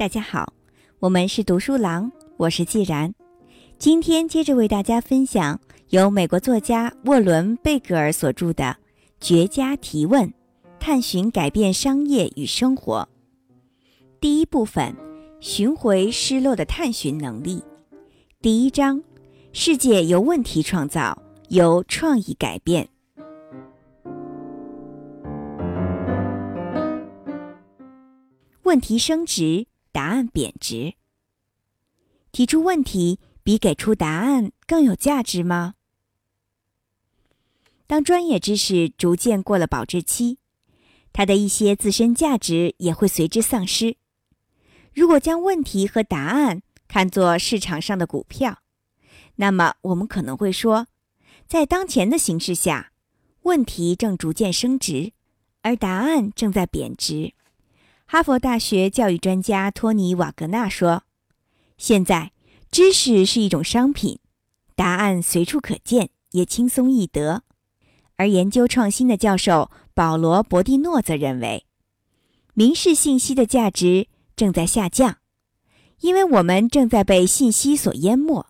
大家好，我们是读书郎，我是既然。今天接着为大家分享由美国作家沃伦·贝格尔所著的《绝佳提问：探寻改变商业与生活》第一部分：寻回失落的探寻能力。第一章：世界由问题创造，由创意改变。问题升值。答案贬值。提出问题比给出答案更有价值吗？当专业知识逐渐过了保质期，它的一些自身价值也会随之丧失。如果将问题和答案看作市场上的股票，那么我们可能会说，在当前的形势下，问题正逐渐升值，而答案正在贬值。哈佛大学教育专家托尼·瓦格纳说：“现在，知识是一种商品，答案随处可见，也轻松易得。”而研究创新的教授保罗·博蒂诺则认为，民事信息的价值正在下降，因为我们正在被信息所淹没。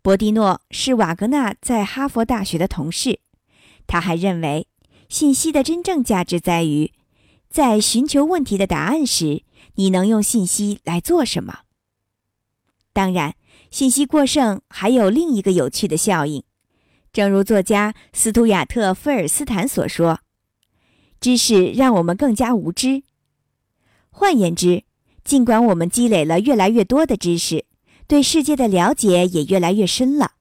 博蒂诺是瓦格纳在哈佛大学的同事，他还认为，信息的真正价值在于。在寻求问题的答案时，你能用信息来做什么？当然，信息过剩还有另一个有趣的效应。正如作家斯图亚特·菲尔斯坦所说：“知识让我们更加无知。”换言之，尽管我们积累了越来越多的知识，对世界的了解也越来越深了，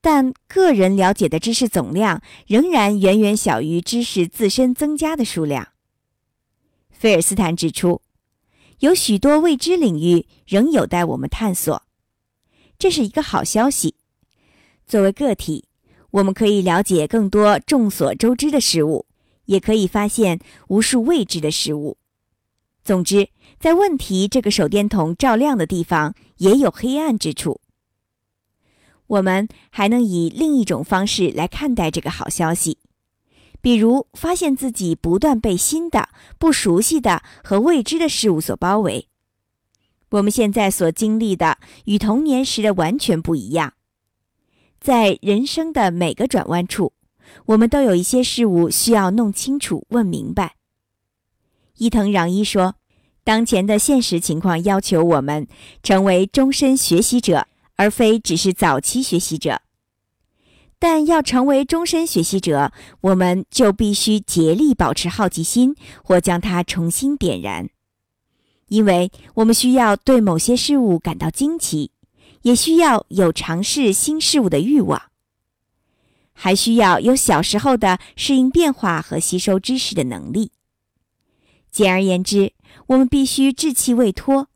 但个人了解的知识总量仍然远远小于知识自身增加的数量。菲尔斯坦指出，有许多未知领域仍有待我们探索，这是一个好消息。作为个体，我们可以了解更多众所周知的事物，也可以发现无数未知的事物。总之，在问题这个手电筒照亮的地方，也有黑暗之处。我们还能以另一种方式来看待这个好消息。比如，发现自己不断被新的、不熟悉的和未知的事物所包围。我们现在所经历的与童年时的完全不一样。在人生的每个转弯处，我们都有一些事物需要弄清楚、问明白。伊藤攘一说：“当前的现实情况要求我们成为终身学习者，而非只是早期学习者。”但要成为终身学习者，我们就必须竭力保持好奇心，或将它重新点燃。因为我们需要对某些事物感到惊奇，也需要有尝试新事物的欲望，还需要有小时候的适应变化和吸收知识的能力。简而言之，我们必须稚气未脱。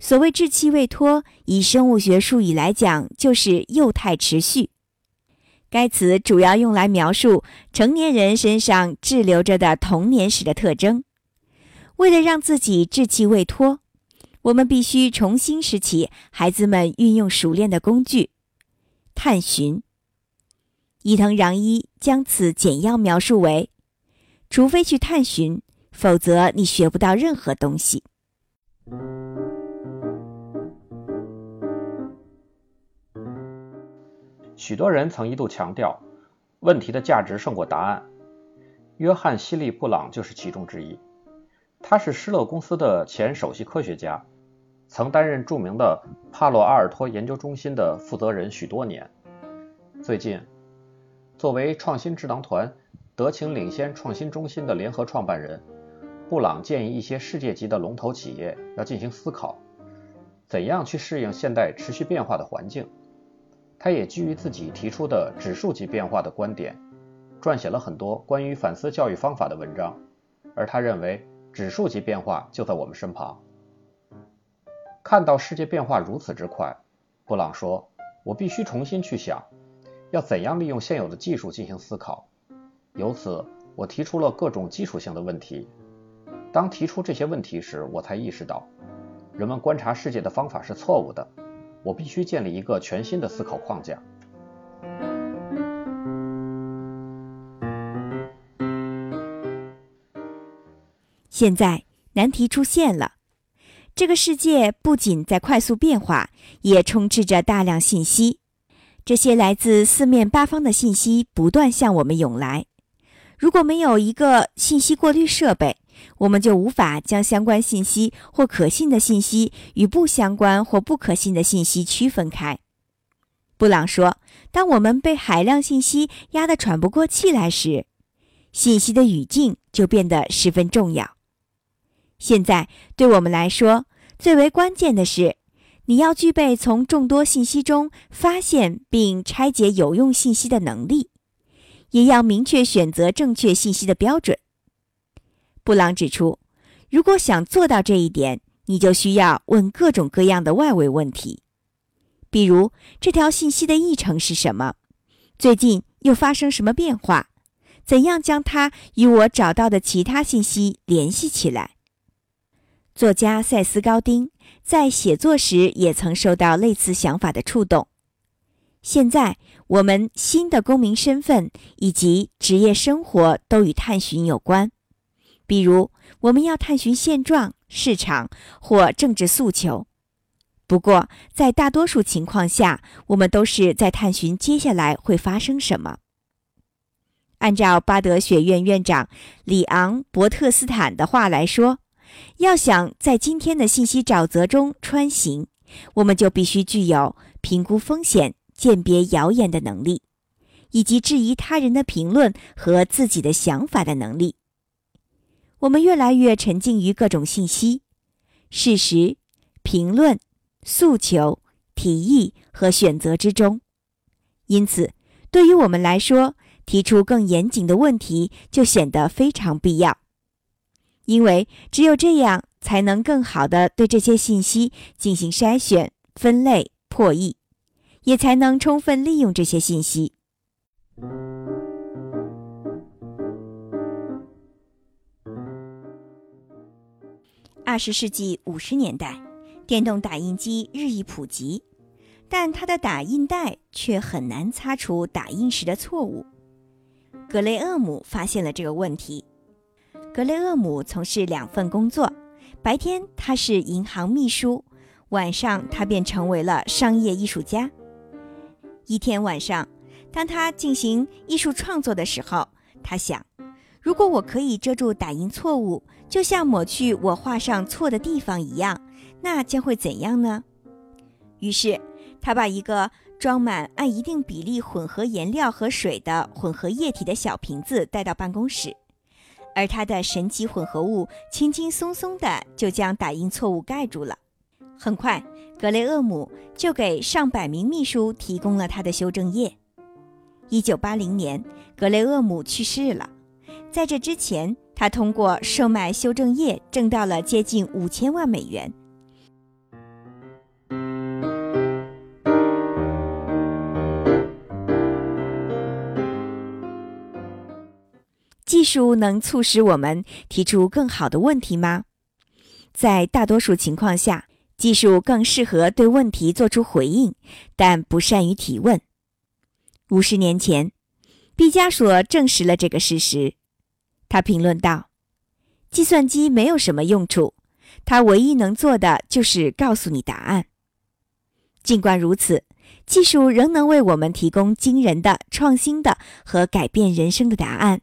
所谓稚气未脱，以生物学术语来讲，就是幼态持续。该词主要用来描述成年人身上滞留着的童年时的特征。为了让自己稚气未脱，我们必须重新拾起孩子们运用熟练的工具——探寻。伊藤洋一将此简要描述为：除非去探寻，否则你学不到任何东西。许多人曾一度强调，问题的价值胜过答案。约翰·希利·布朗就是其中之一。他是施乐公司的前首席科学家，曾担任著名的帕洛阿尔托研究中心的负责人许多年。最近，作为创新智囊团德勤领先创新中心的联合创办人，布朗建议一些世界级的龙头企业要进行思考，怎样去适应现代持续变化的环境。他也基于自己提出的指数级变化的观点，撰写了很多关于反思教育方法的文章。而他认为，指数级变化就在我们身旁。看到世界变化如此之快，布朗说：“我必须重新去想，要怎样利用现有的技术进行思考。”由此，我提出了各种基础性的问题。当提出这些问题时，我才意识到，人们观察世界的方法是错误的。我必须建立一个全新的思考框架。现在难题出现了：这个世界不仅在快速变化，也充斥着大量信息。这些来自四面八方的信息不断向我们涌来。如果没有一个信息过滤设备，我们就无法将相关信息或可信的信息与不相关或不可信的信息区分开。布朗说：“当我们被海量信息压得喘不过气来时，信息的语境就变得十分重要。现在对我们来说，最为关键的是，你要具备从众多信息中发现并拆解有用信息的能力，也要明确选择正确信息的标准。”布朗指出，如果想做到这一点，你就需要问各种各样的外围问题。比如这条信息的议程是什么？最近又发生什么变化？怎样将它与我找到的其他信息联系起来？作家塞斯·高丁在写作时也曾受到类似想法的触动。现在，我们新的公民身份以及职业生活都与探寻有关。比如，我们要探寻现状、市场或政治诉求。不过，在大多数情况下，我们都是在探寻接下来会发生什么。按照巴德学院院长里昂·伯特斯坦的话来说，要想在今天的信息沼泽中穿行，我们就必须具有评估风险、鉴别谣言的能力，以及质疑他人的评论和自己的想法的能力。我们越来越沉浸于各种信息、事实、评论。诉求、提议和选择之中，因此，对于我们来说，提出更严谨的问题就显得非常必要。因为只有这样，才能更好的对这些信息进行筛选、分类、破译，也才能充分利用这些信息。二十世纪五十年代。电动打印机日益普及，但它的打印带却很难擦除打印时的错误。格雷厄姆发现了这个问题。格雷厄姆从事两份工作，白天他是银行秘书，晚上他便成为了商业艺术家。一天晚上，当他进行艺术创作的时候，他想：如果我可以遮住打印错误，就像抹去我画上错的地方一样。那将会怎样呢？于是，他把一个装满按一定比例混合颜料和水的混合液体的小瓶子带到办公室，而他的神奇混合物轻轻松松地就将打印错误盖住了。很快，格雷厄姆就给上百名秘书提供了他的修正液。一九八零年，格雷厄姆去世了。在这之前，他通过售卖修正液挣到了接近五千万美元。技术能促使我们提出更好的问题吗？在大多数情况下，技术更适合对问题做出回应，但不善于提问。五十年前，毕加索证实了这个事实。他评论道：“计算机没有什么用处，它唯一能做的就是告诉你答案。尽管如此，技术仍能为我们提供惊人的、创新的和改变人生的答案。”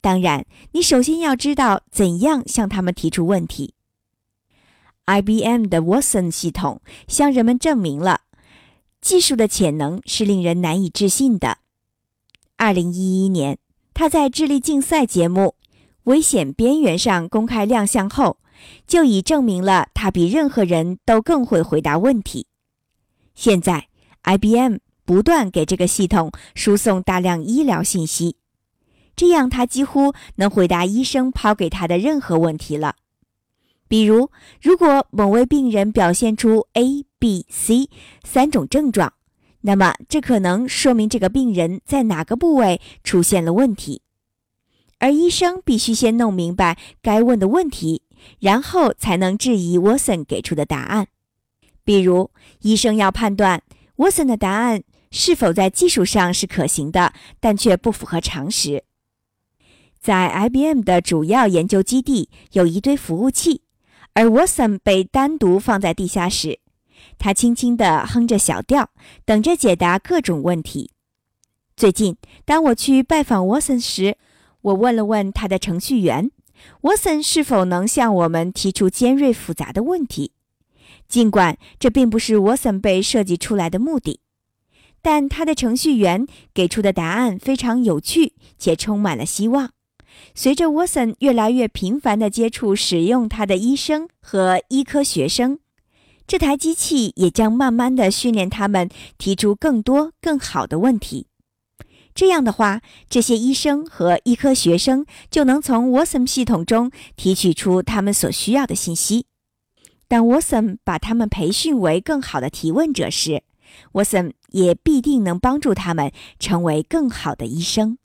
当然，你首先要知道怎样向他们提出问题。IBM 的 Watson 系统向人们证明了技术的潜能是令人难以置信的。二零一一年，他在智力竞赛节目《危险边缘》上公开亮相后，就已证明了他比任何人都更会回答问题。现在，IBM 不断给这个系统输送大量医疗信息。这样，他几乎能回答医生抛给他的任何问题了。比如，如果某位病人表现出 A、B、C 三种症状，那么这可能说明这个病人在哪个部位出现了问题，而医生必须先弄明白该问的问题，然后才能质疑沃森给出的答案。比如，医生要判断沃森的答案是否在技术上是可行的，但却不符合常识。在 IBM 的主要研究基地有一堆服务器，而 Watson 被单独放在地下室，他轻轻地哼着小调，等着解答各种问题。最近，当我去拜访 Watson 时，我问了问他的程序员，Watson 是否能向我们提出尖锐复杂的问题。尽管这并不是 Watson 被设计出来的目的，但他的程序员给出的答案非常有趣且充满了希望。随着 Watson 越来越频繁地接触使用他的医生和医科学生，这台机器也将慢慢地训练他们提出更多更好的问题。这样的话，这些医生和医科学生就能从 w a s m 系统中提取出他们所需要的信息。当 w a s m 把他们培训为更好的提问者时 w a s m 也必定能帮助他们成为更好的医生。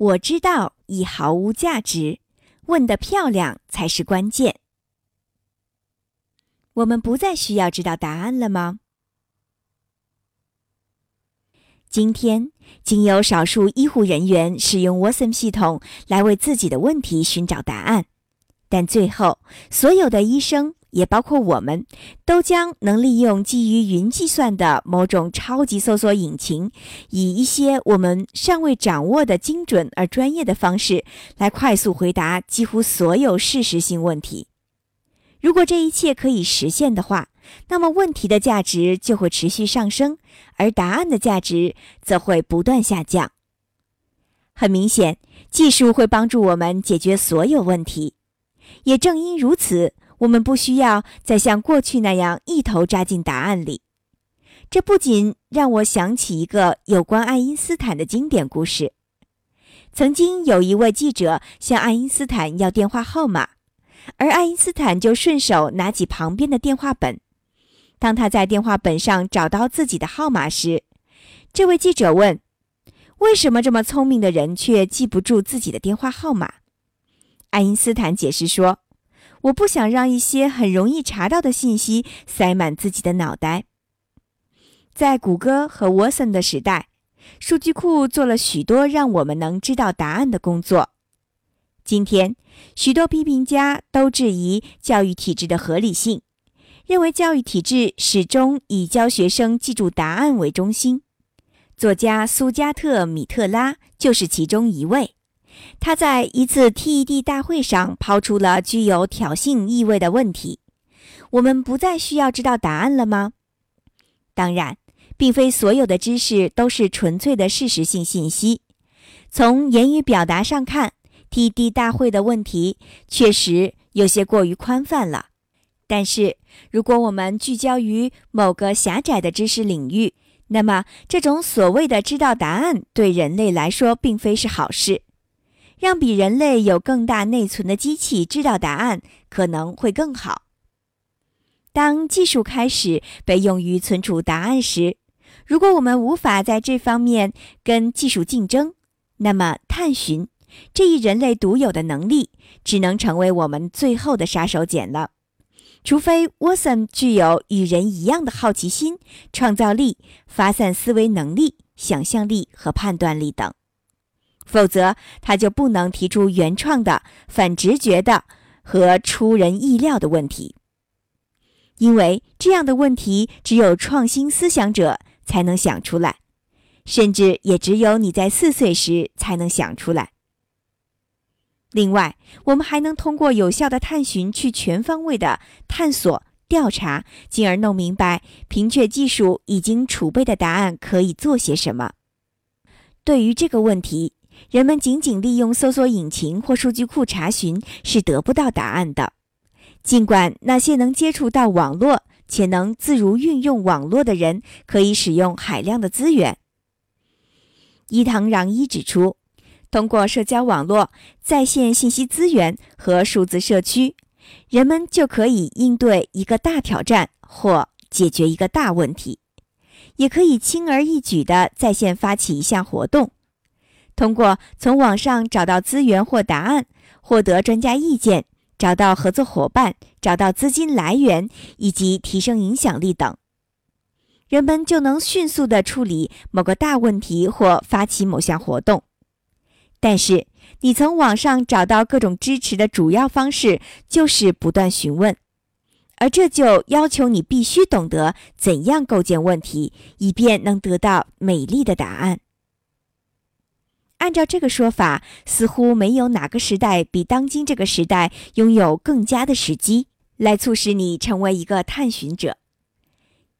我知道已毫无价值，问得漂亮才是关键。我们不再需要知道答案了吗？今天，仅有少数医护人员使用 Watson 系统来为自己的问题寻找答案，但最后，所有的医生。也包括我们，都将能利用基于云计算的某种超级搜索引擎，以一些我们尚未掌握的精准而专业的方式来快速回答几乎所有事实性问题。如果这一切可以实现的话，那么问题的价值就会持续上升，而答案的价值则会不断下降。很明显，技术会帮助我们解决所有问题。也正因如此。我们不需要再像过去那样一头扎进答案里。这不仅让我想起一个有关爱因斯坦的经典故事。曾经有一位记者向爱因斯坦要电话号码，而爱因斯坦就顺手拿起旁边的电话本。当他在电话本上找到自己的号码时，这位记者问：“为什么这么聪明的人却记不住自己的电话号码？”爱因斯坦解释说。我不想让一些很容易查到的信息塞满自己的脑袋。在谷歌和 Watson 的时代，数据库做了许多让我们能知道答案的工作。今天，许多批评家都质疑教育体制的合理性，认为教育体制始终以教学生记住答案为中心。作家苏加特·米特拉就是其中一位。他在一次 TED 大会上抛出了具有挑衅意味的问题：“我们不再需要知道答案了吗？”当然，并非所有的知识都是纯粹的事实性信息。从言语表达上看，TED 大会的问题确实有些过于宽泛了。但是，如果我们聚焦于某个狭窄的知识领域，那么这种所谓的知道答案对人类来说并非是好事。让比人类有更大内存的机器知道答案可能会更好。当技术开始被用于存储答案时，如果我们无法在这方面跟技术竞争，那么探寻这一人类独有的能力只能成为我们最后的杀手锏了。除非沃森具有与人一样的好奇心、创造力、发散思维能力、想象力和判断力等。否则，他就不能提出原创的、反直觉的和出人意料的问题，因为这样的问题只有创新思想者才能想出来，甚至也只有你在四岁时才能想出来。另外，我们还能通过有效的探寻去全方位的探索、调查，进而弄明白凭借技术已经储备的答案可以做些什么。对于这个问题。人们仅仅利用搜索引擎或数据库查询是得不到答案的，尽管那些能接触到网络且能自如运用网络的人可以使用海量的资源。伊藤穰一指出，通过社交网络、在线信息资源和数字社区，人们就可以应对一个大挑战或解决一个大问题。也可以轻而易举地在线发起一项活动，通过从网上找到资源或答案，获得专家意见，找到合作伙伴，找到资金来源，以及提升影响力等，人们就能迅速地处理某个大问题或发起某项活动。但是，你从网上找到各种支持的主要方式就是不断询问。而这就要求你必须懂得怎样构建问题，以便能得到美丽的答案。按照这个说法，似乎没有哪个时代比当今这个时代拥有更佳的时机来促使你成为一个探寻者，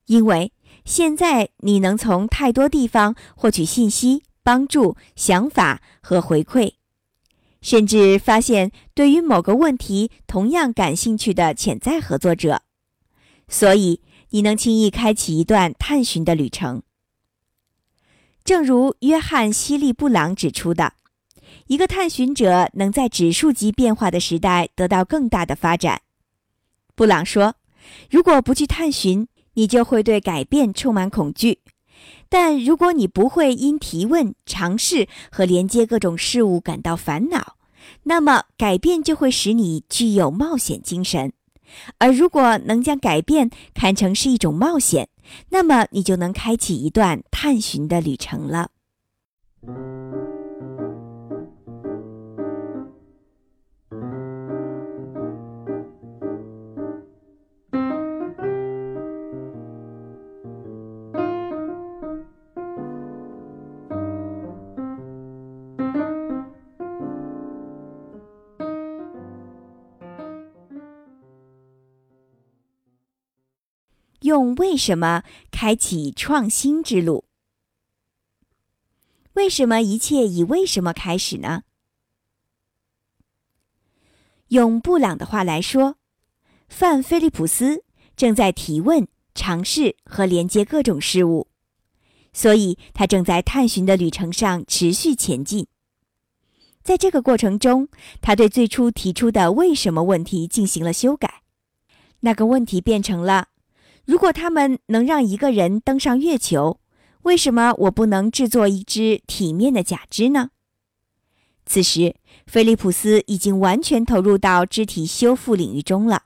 因为现在你能从太多地方获取信息、帮助、想法和回馈。甚至发现对于某个问题同样感兴趣的潜在合作者，所以你能轻易开启一段探寻的旅程。正如约翰·希利布朗指出的，一个探寻者能在指数级变化的时代得到更大的发展。布朗说：“如果不去探寻，你就会对改变充满恐惧；但如果你不会因提问、尝试和连接各种事物感到烦恼，那么改变就会使你具有冒险精神。而如果能将改变看成是一种冒险，那么你就能开启一段探寻的旅程了。用为什么开启创新之路？为什么一切以为什么开始呢？用布朗的话来说，范菲利普斯正在提问、尝试和连接各种事物，所以他正在探寻的旅程上持续前进。在这个过程中，他对最初提出的“为什么”问题进行了修改，那个问题变成了。如果他们能让一个人登上月球，为什么我不能制作一只体面的假肢呢？此时，菲利普斯已经完全投入到肢体修复领域中了。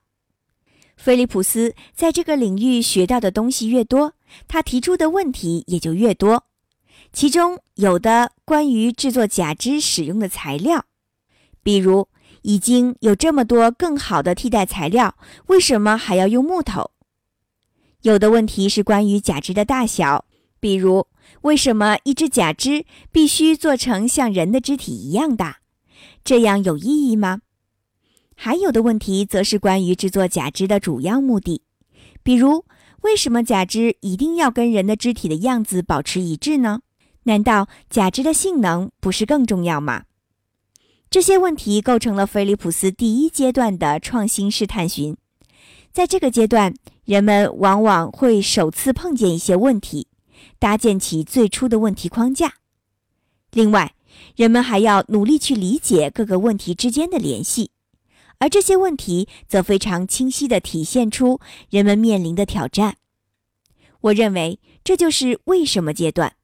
菲利普斯在这个领域学到的东西越多，他提出的问题也就越多。其中有的关于制作假肢使用的材料，比如已经有这么多更好的替代材料，为什么还要用木头？有的问题是关于假肢的大小，比如为什么一只假肢必须做成像人的肢体一样大？这样有意义吗？还有的问题则是关于制作假肢的主要目的，比如为什么假肢一定要跟人的肢体的样子保持一致呢？难道假肢的性能不是更重要吗？这些问题构成了菲利普斯第一阶段的创新式探寻，在这个阶段。人们往往会首次碰见一些问题，搭建起最初的问题框架。另外，人们还要努力去理解各个问题之间的联系，而这些问题则非常清晰地体现出人们面临的挑战。我认为这就是为什么阶段。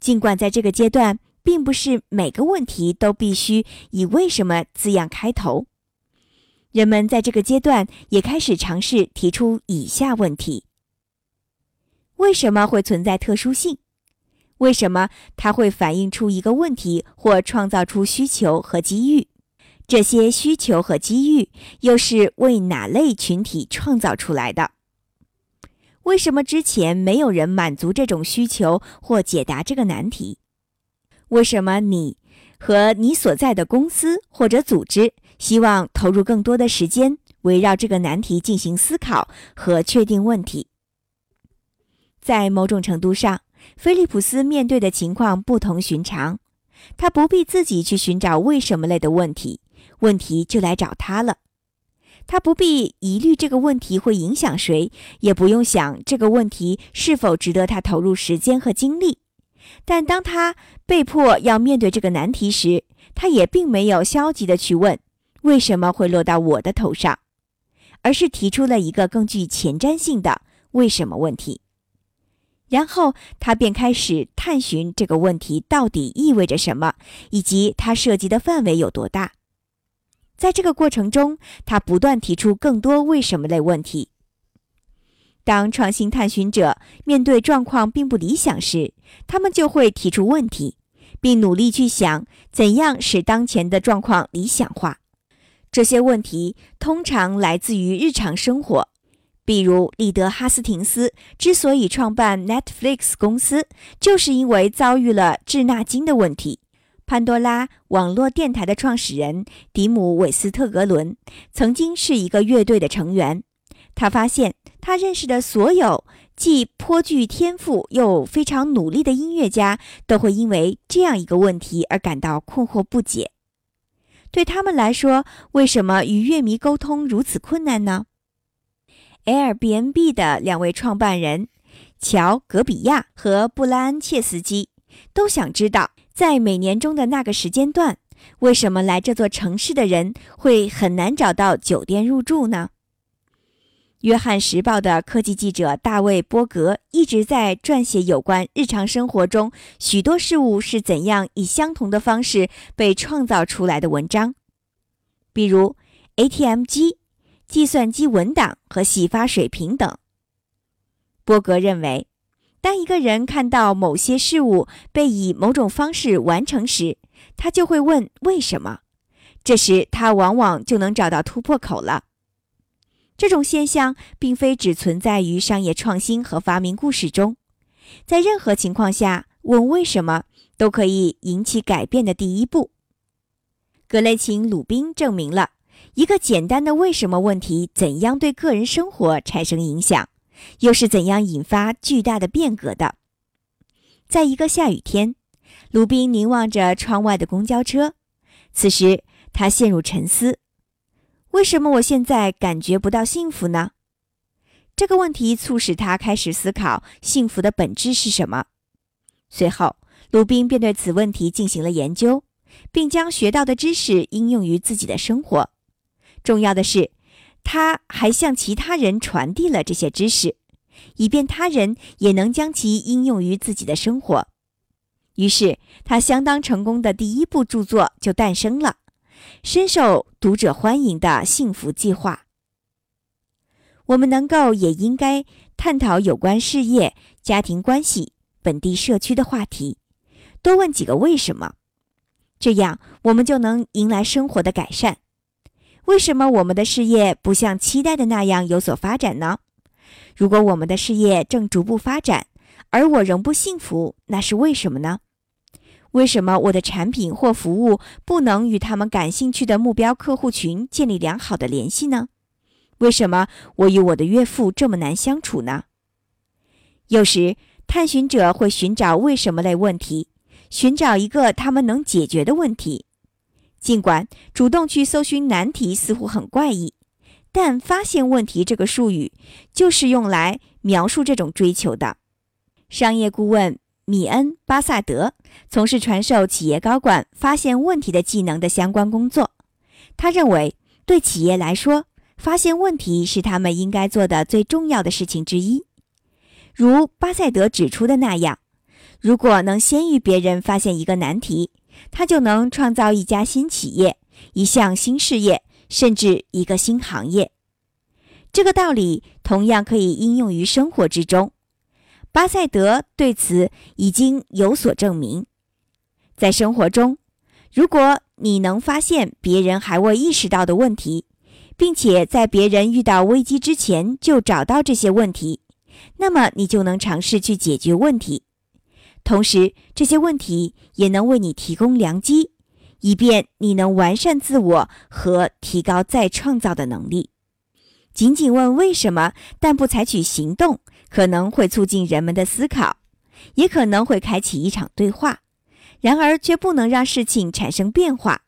尽管在这个阶段，并不是每个问题都必须以“为什么”字样开头。人们在这个阶段也开始尝试提出以下问题：为什么会存在特殊性？为什么它会反映出一个问题或创造出需求和机遇？这些需求和机遇又是为哪类群体创造出来的？为什么之前没有人满足这种需求或解答这个难题？为什么你和你所在的公司或者组织？希望投入更多的时间，围绕这个难题进行思考和确定问题。在某种程度上，菲利普斯面对的情况不同寻常。他不必自己去寻找为什么类的问题，问题就来找他了。他不必疑虑这个问题会影响谁，也不用想这个问题是否值得他投入时间和精力。但当他被迫要面对这个难题时，他也并没有消极的去问。为什么会落到我的头上？而是提出了一个更具前瞻性的“为什么”问题。然后他便开始探寻这个问题到底意味着什么，以及它涉及的范围有多大。在这个过程中，他不断提出更多为什么类问题。当创新探寻者面对状况并不理想时，他们就会提出问题，并努力去想怎样使当前的状况理想化。这些问题通常来自于日常生活。比如，利德·哈斯廷斯之所以创办 Netflix 公司，就是因为遭遇了滞纳金的问题。潘多拉网络电台的创始人迪姆·韦斯特格伦曾经是一个乐队的成员。他发现，他认识的所有既颇具天赋又非常努力的音乐家，都会因为这样一个问题而感到困惑不解。对他们来说，为什么与乐迷沟通如此困难呢？Airbnb 的两位创办人乔·格比亚和布拉恩·切斯基都想知道，在每年中的那个时间段，为什么来这座城市的人会很难找到酒店入住呢？约翰时报的科技记者大卫·波格一直在撰写有关日常生活中许多事物是怎样以相同的方式被创造出来的文章，比如 ATM 机。计算机文档和洗发水瓶等。波格认为，当一个人看到某些事物被以某种方式完成时，他就会问为什么。这时，他往往就能找到突破口了。这种现象并非只存在于商业创新和发明故事中，在任何情况下，问为什么都可以引起改变的第一步。格雷琴·鲁宾证明了。一个简单的为什么问题，怎样对个人生活产生影响，又是怎样引发巨大的变革的？在一个下雨天，鲁宾凝望着窗外的公交车，此时他陷入沉思：为什么我现在感觉不到幸福呢？这个问题促使他开始思考幸福的本质是什么。随后，鲁宾便对此问题进行了研究，并将学到的知识应用于自己的生活。重要的是，他还向其他人传递了这些知识，以便他人也能将其应用于自己的生活。于是，他相当成功的第一部著作就诞生了，深受读者欢迎的《幸福计划》。我们能够也应该探讨有关事业、家庭关系、本地社区的话题，多问几个为什么，这样我们就能迎来生活的改善。为什么我们的事业不像期待的那样有所发展呢？如果我们的事业正逐步发展，而我仍不幸福，那是为什么呢？为什么我的产品或服务不能与他们感兴趣的目标客户群建立良好的联系呢？为什么我与我的岳父这么难相处呢？有时，探寻者会寻找为什么类问题，寻找一个他们能解决的问题。尽管主动去搜寻难题似乎很怪异，但“发现问题”这个术语就是用来描述这种追求的。商业顾问米恩·巴萨德从事传授企业高管发现问题的技能的相关工作。他认为，对企业来说，发现问题是他们应该做的最重要的事情之一。如巴塞德指出的那样，如果能先于别人发现一个难题，他就能创造一家新企业、一项新事业，甚至一个新行业。这个道理同样可以应用于生活之中。巴塞德对此已经有所证明。在生活中，如果你能发现别人还未意识到的问题，并且在别人遇到危机之前就找到这些问题，那么你就能尝试去解决问题。同时，这些问题也能为你提供良机，以便你能完善自我和提高再创造的能力。仅仅问为什么，但不采取行动，可能会促进人们的思考，也可能会开启一场对话，然而却不能让事情产生变化。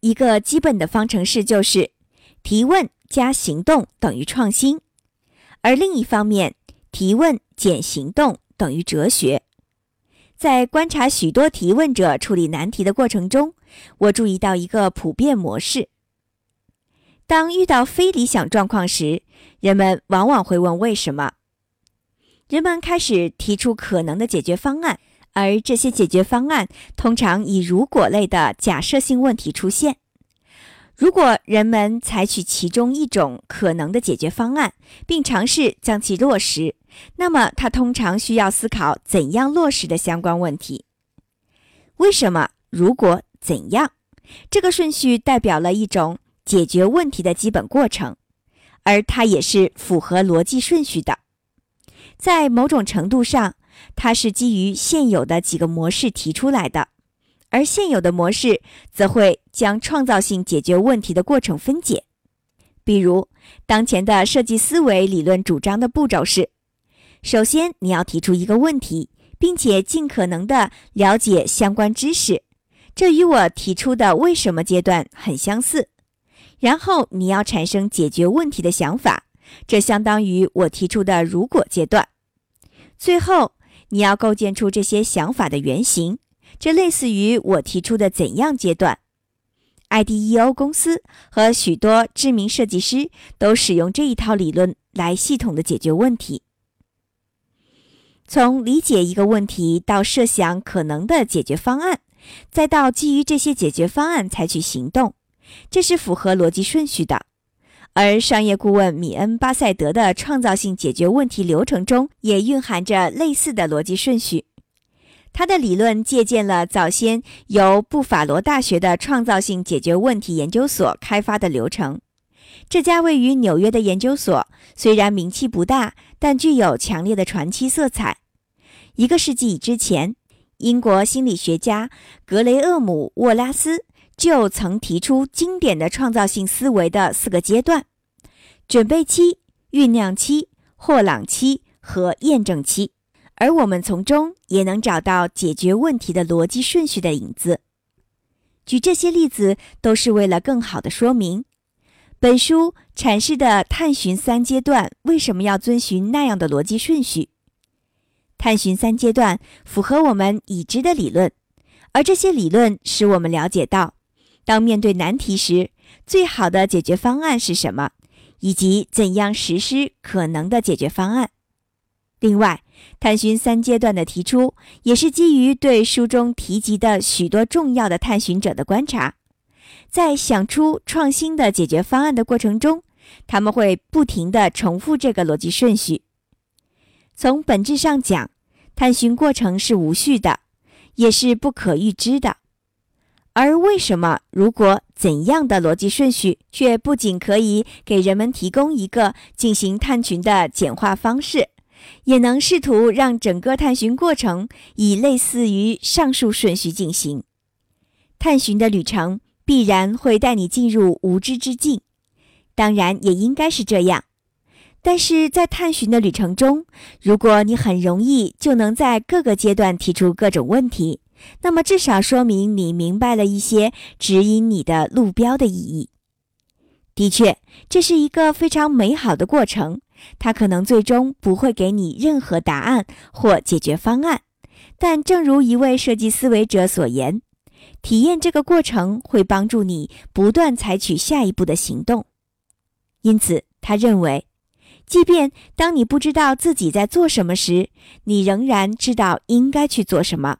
一个基本的方程式就是：提问加行动等于创新，而另一方面，提问减行动等于哲学。在观察许多提问者处理难题的过程中，我注意到一个普遍模式：当遇到非理想状况时，人们往往会问为什么。人们开始提出可能的解决方案，而这些解决方案通常以如果类的假设性问题出现。如果人们采取其中一种可能的解决方案，并尝试将其落实，那么他通常需要思考怎样落实的相关问题。为什么？如果？怎样？这个顺序代表了一种解决问题的基本过程，而它也是符合逻辑顺序的。在某种程度上，它是基于现有的几个模式提出来的。而现有的模式则会将创造性解决问题的过程分解。比如，当前的设计思维理论主张的步骤是：首先，你要提出一个问题，并且尽可能的了解相关知识，这与我提出的为什么阶段很相似。然后，你要产生解决问题的想法，这相当于我提出的如果阶段。最后，你要构建出这些想法的原型。这类似于我提出的怎样阶段？IDEO 公司和许多知名设计师都使用这一套理论来系统的解决问题。从理解一个问题到设想可能的解决方案，再到基于这些解决方案采取行动，这是符合逻辑顺序的。而商业顾问米恩·巴塞德的创造性解决问题流程中也蕴含着类似的逻辑顺序。他的理论借鉴了早先由布法罗大学的创造性解决问题研究所开发的流程。这家位于纽约的研究所虽然名气不大，但具有强烈的传奇色彩。一个世纪之前，英国心理学家格雷厄姆·沃拉斯就曾提出经典的创造性思维的四个阶段：准备期、酝酿期、霍朗期和验证期。而我们从中也能找到解决问题的逻辑顺序的影子。举这些例子都是为了更好的说明本书阐释的探寻三阶段为什么要遵循那样的逻辑顺序。探寻三阶段符合我们已知的理论，而这些理论使我们了解到，当面对难题时，最好的解决方案是什么，以及怎样实施可能的解决方案。另外，探寻三阶段的提出，也是基于对书中提及的许多重要的探寻者的观察。在想出创新的解决方案的过程中，他们会不停地重复这个逻辑顺序。从本质上讲，探寻过程是无序的，也是不可预知的。而为什么、如果、怎样的逻辑顺序，却不仅可以给人们提供一个进行探寻的简化方式？也能试图让整个探寻过程以类似于上述顺序进行。探寻的旅程必然会带你进入无知之境，当然也应该是这样。但是在探寻的旅程中，如果你很容易就能在各个阶段提出各种问题，那么至少说明你明白了一些指引你的路标的意义。的确，这是一个非常美好的过程。它可能最终不会给你任何答案或解决方案，但正如一位设计思维者所言，体验这个过程会帮助你不断采取下一步的行动。因此，他认为，即便当你不知道自己在做什么时，你仍然知道应该去做什么。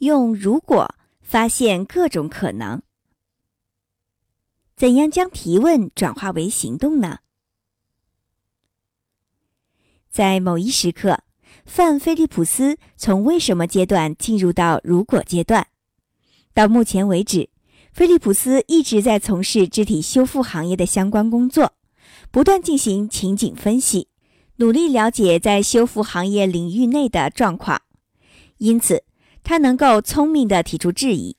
用如果发现各种可能，怎样将提问转化为行动呢？在某一时刻，范菲利普斯从为什么阶段进入到如果阶段。到目前为止，菲利普斯一直在从事肢体修复行业的相关工作，不断进行情景分析，努力了解在修复行业领域内的状况。因此。他能够聪明地提出质疑。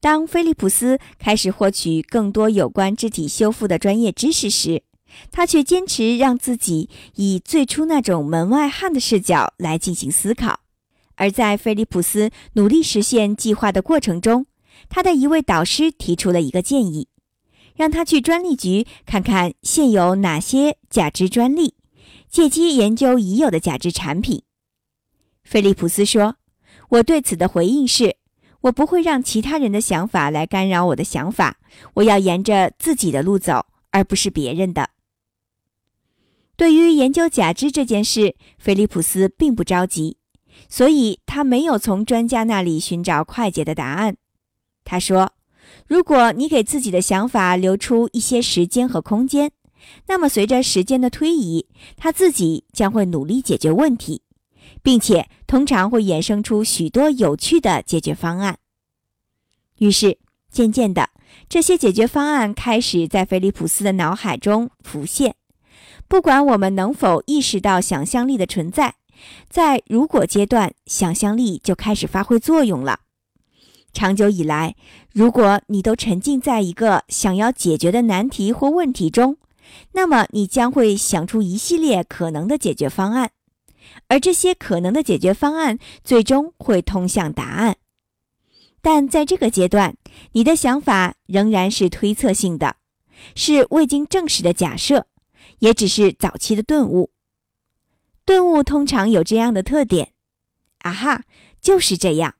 当菲利普斯开始获取更多有关肢体修复的专业知识时，他却坚持让自己以最初那种门外汉的视角来进行思考。而在菲利普斯努力实现计划的过程中，他的一位导师提出了一个建议，让他去专利局看看现有哪些假肢专利，借机研究已有的假肢产品。菲利普斯说：“我对此的回应是，我不会让其他人的想法来干扰我的想法，我要沿着自己的路走，而不是别人的。”对于研究假肢这件事，菲利普斯并不着急。所以他没有从专家那里寻找快捷的答案。他说：“如果你给自己的想法留出一些时间和空间，那么随着时间的推移，他自己将会努力解决问题，并且通常会衍生出许多有趣的解决方案。”于是，渐渐的，这些解决方案开始在菲利普斯的脑海中浮现。不管我们能否意识到想象力的存在。在如果阶段，想象力就开始发挥作用了。长久以来，如果你都沉浸在一个想要解决的难题或问题中，那么你将会想出一系列可能的解决方案，而这些可能的解决方案最终会通向答案。但在这个阶段，你的想法仍然是推测性的，是未经证实的假设，也只是早期的顿悟。顿悟通常有这样的特点，啊哈，就是这样。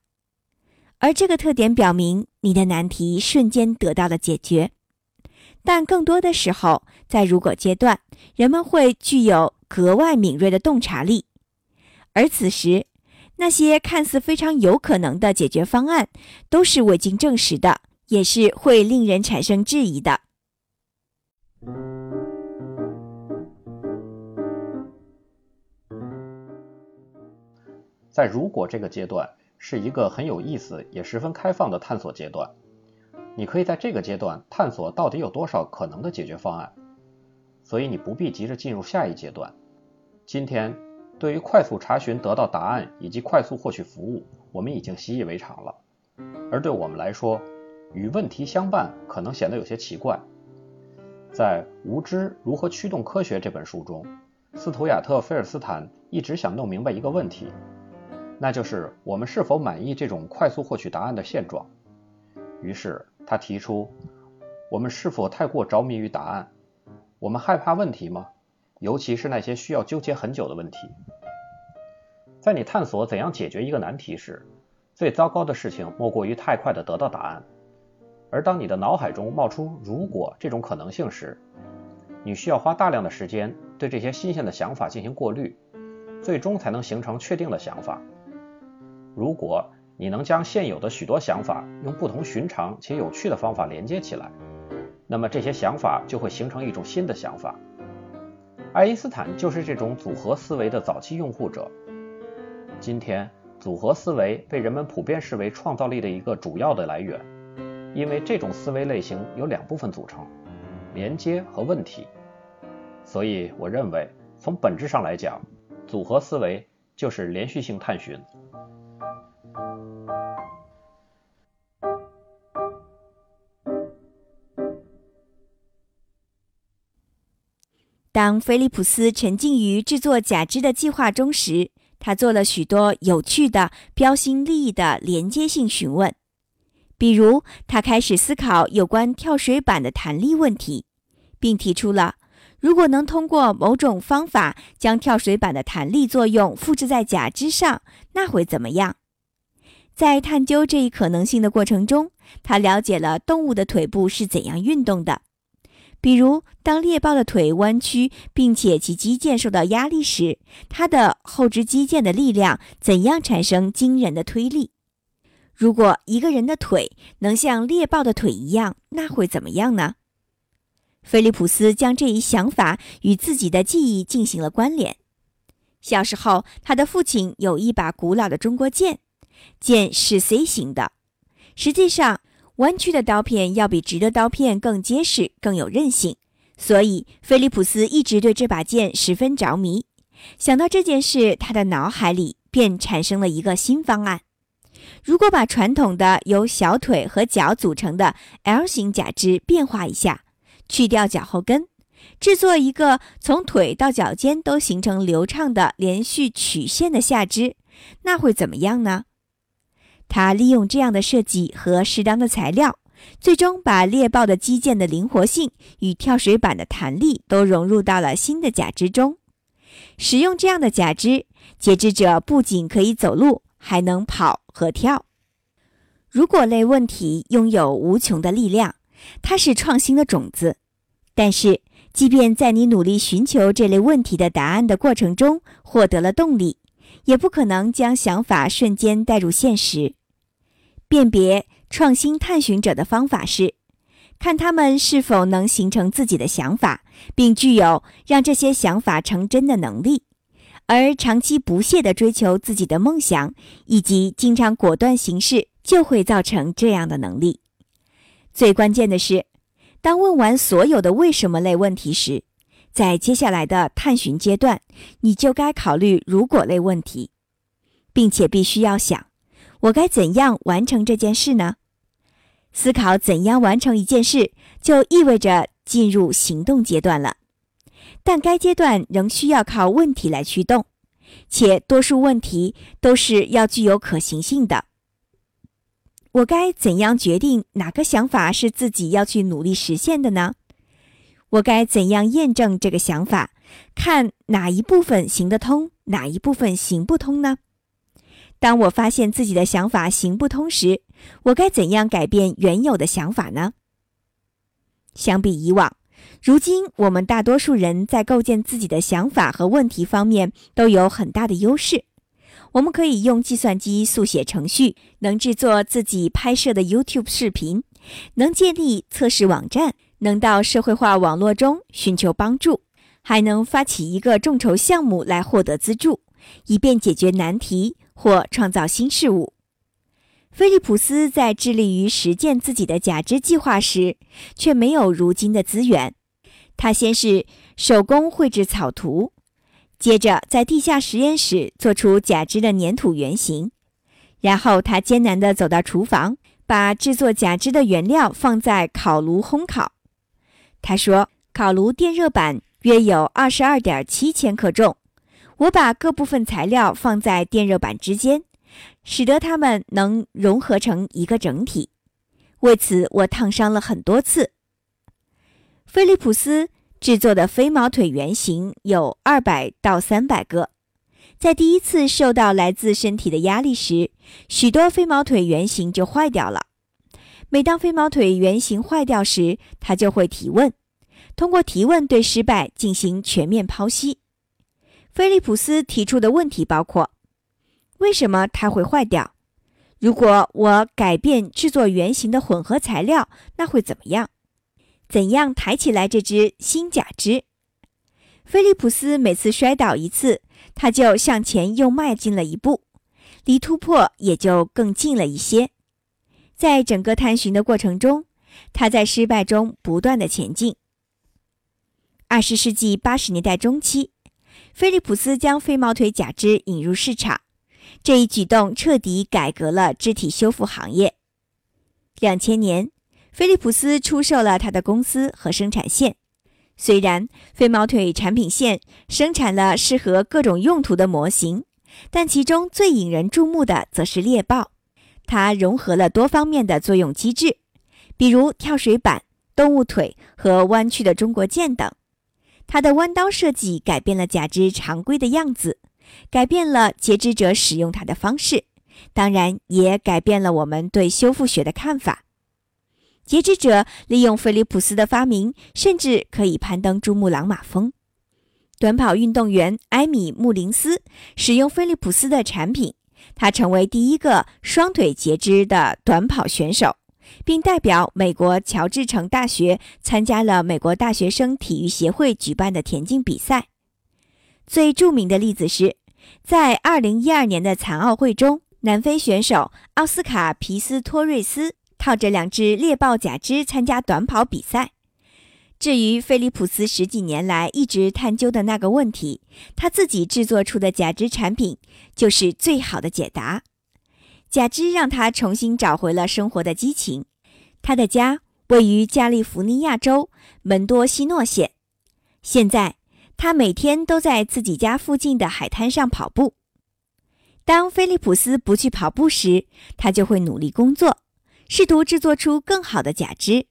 而这个特点表明你的难题瞬间得到了解决。但更多的时候，在如果阶段，人们会具有格外敏锐的洞察力，而此时，那些看似非常有可能的解决方案，都是未经证实的，也是会令人产生质疑的。在如果这个阶段是一个很有意思也十分开放的探索阶段，你可以在这个阶段探索到底有多少可能的解决方案，所以你不必急着进入下一阶段。今天，对于快速查询得到答案以及快速获取服务，我们已经习以为常了。而对我们来说，与问题相伴可能显得有些奇怪。在《无知如何驱动科学》这本书中，斯图亚特·菲尔斯坦一直想弄明白一个问题。那就是我们是否满意这种快速获取答案的现状？于是他提出：我们是否太过着迷于答案？我们害怕问题吗？尤其是那些需要纠结很久的问题。在你探索怎样解决一个难题时，最糟糕的事情莫过于太快的得到答案。而当你的脑海中冒出“如果”这种可能性时，你需要花大量的时间对这些新鲜的想法进行过滤，最终才能形成确定的想法。如果你能将现有的许多想法用不同寻常且有趣的方法连接起来，那么这些想法就会形成一种新的想法。爱因斯坦就是这种组合思维的早期用户者。今天，组合思维被人们普遍视为创造力的一个主要的来源，因为这种思维类型由两部分组成：连接和问题。所以，我认为从本质上来讲，组合思维就是连续性探寻。当菲利普斯沉浸于制作假肢的计划中时，他做了许多有趣的、标新立异的连接性询问。比如，他开始思考有关跳水板的弹力问题，并提出了：如果能通过某种方法将跳水板的弹力作用复制在假肢上，那会怎么样？在探究这一可能性的过程中，他了解了动物的腿部是怎样运动的。比如，当猎豹的腿弯曲，并且其肌腱受到压力时，它的后肢肌腱的力量怎样产生惊人的推力？如果一个人的腿能像猎豹的腿一样，那会怎么样呢？菲利普斯将这一想法与自己的记忆进行了关联。小时候，他的父亲有一把古老的中国剑，剑是 C 型的，实际上。弯曲的刀片要比直的刀片更结实、更有韧性，所以菲利普斯一直对这把剑十分着迷。想到这件事，他的脑海里便产生了一个新方案：如果把传统的由小腿和脚组成的 L 型假肢变化一下，去掉脚后跟，制作一个从腿到脚尖都形成流畅的连续曲线的下肢，那会怎么样呢？他利用这样的设计和适当的材料，最终把猎豹的肌腱的灵活性与跳水板的弹力都融入到了新的假肢中。使用这样的假肢，截肢者不仅可以走路，还能跑和跳。如果类问题拥有无穷的力量，它是创新的种子。但是，即便在你努力寻求这类问题的答案的过程中获得了动力，也不可能将想法瞬间带入现实。辨别创新探寻者的方法是，看他们是否能形成自己的想法，并具有让这些想法成真的能力。而长期不懈地追求自己的梦想，以及经常果断行事，就会造成这样的能力。最关键的是，当问完所有的“为什么”类问题时，在接下来的探寻阶段，你就该考虑“如果”类问题，并且必须要想。我该怎样完成这件事呢？思考怎样完成一件事，就意味着进入行动阶段了。但该阶段仍需要靠问题来驱动，且多数问题都是要具有可行性的。我该怎样决定哪个想法是自己要去努力实现的呢？我该怎样验证这个想法，看哪一部分行得通，哪一部分行不通呢？当我发现自己的想法行不通时，我该怎样改变原有的想法呢？相比以往，如今我们大多数人在构建自己的想法和问题方面都有很大的优势。我们可以用计算机速写程序，能制作自己拍摄的 YouTube 视频，能建立测试网站，能到社会化网络中寻求帮助，还能发起一个众筹项目来获得资助，以便解决难题。或创造新事物。菲利普斯在致力于实践自己的假肢计划时，却没有如今的资源。他先是手工绘制草图，接着在地下实验室做出假肢的粘土原型，然后他艰难地走到厨房，把制作假肢的原料放在烤炉烘烤。他说：“烤炉电热板约有二十二点七千克重。”我把各部分材料放在电热板之间，使得它们能融合成一个整体。为此，我烫伤了很多次。菲利普斯制作的飞毛腿原型有二百到三百个。在第一次受到来自身体的压力时，许多飞毛腿原型就坏掉了。每当飞毛腿原型坏掉时，他就会提问，通过提问对失败进行全面剖析。菲利普斯提出的问题包括：为什么它会坏掉？如果我改变制作原型的混合材料，那会怎么样？怎样抬起来这只新假肢？菲利普斯每次摔倒一次，他就向前又迈进了一步，离突破也就更近了一些。在整个探寻的过程中，他在失败中不断的前进。二十世纪八十年代中期。菲利普斯将飞毛腿假肢引入市场，这一举动彻底改革了肢体修复行业。两千年，菲利普斯出售了他的公司和生产线。虽然飞毛腿产品线生产了适合各种用途的模型，但其中最引人注目的则是猎豹。它融合了多方面的作用机制，比如跳水板、动物腿和弯曲的中国剑等。它的弯刀设计改变了假肢常规的样子，改变了截肢者使用它的方式，当然也改变了我们对修复学的看法。截肢者利用菲利普斯的发明，甚至可以攀登珠穆朗玛峰。短跑运动员埃米·穆林斯使用菲利普斯的产品，他成为第一个双腿截肢的短跑选手。并代表美国乔治城大学参加了美国大学生体育协会举办的田径比赛。最著名的例子是，在2012年的残奥会中，南非选手奥斯卡·皮斯托瑞斯套着两只猎豹假肢参加短跑比赛。至于菲利普斯十几年来一直探究的那个问题，他自己制作出的假肢产品就是最好的解答。假肢让他重新找回了生活的激情。他的家位于加利福尼亚州门多西诺县。现在，他每天都在自己家附近的海滩上跑步。当菲利普斯不去跑步时，他就会努力工作，试图制作出更好的假肢。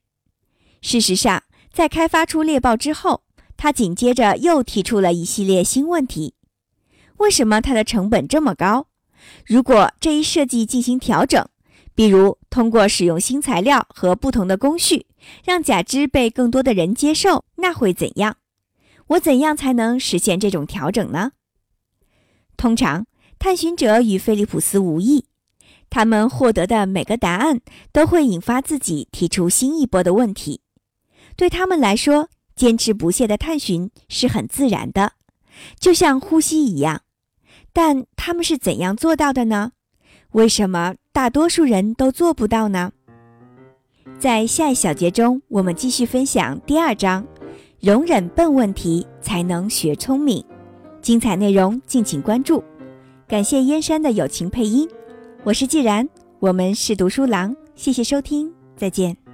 事实上，在开发出猎豹之后，他紧接着又提出了一系列新问题：为什么它的成本这么高？如果这一设计进行调整，比如通过使用新材料和不同的工序，让假肢被更多的人接受，那会怎样？我怎样才能实现这种调整呢？通常，探寻者与菲利普斯无异，他们获得的每个答案都会引发自己提出新一波的问题。对他们来说，坚持不懈的探寻是很自然的，就像呼吸一样。但他们是怎样做到的呢？为什么大多数人都做不到呢？在下一小节中，我们继续分享第二章：容忍笨问题，才能学聪明。精彩内容敬请关注。感谢燕山的友情配音，我是既然，我们是读书郎，谢谢收听，再见。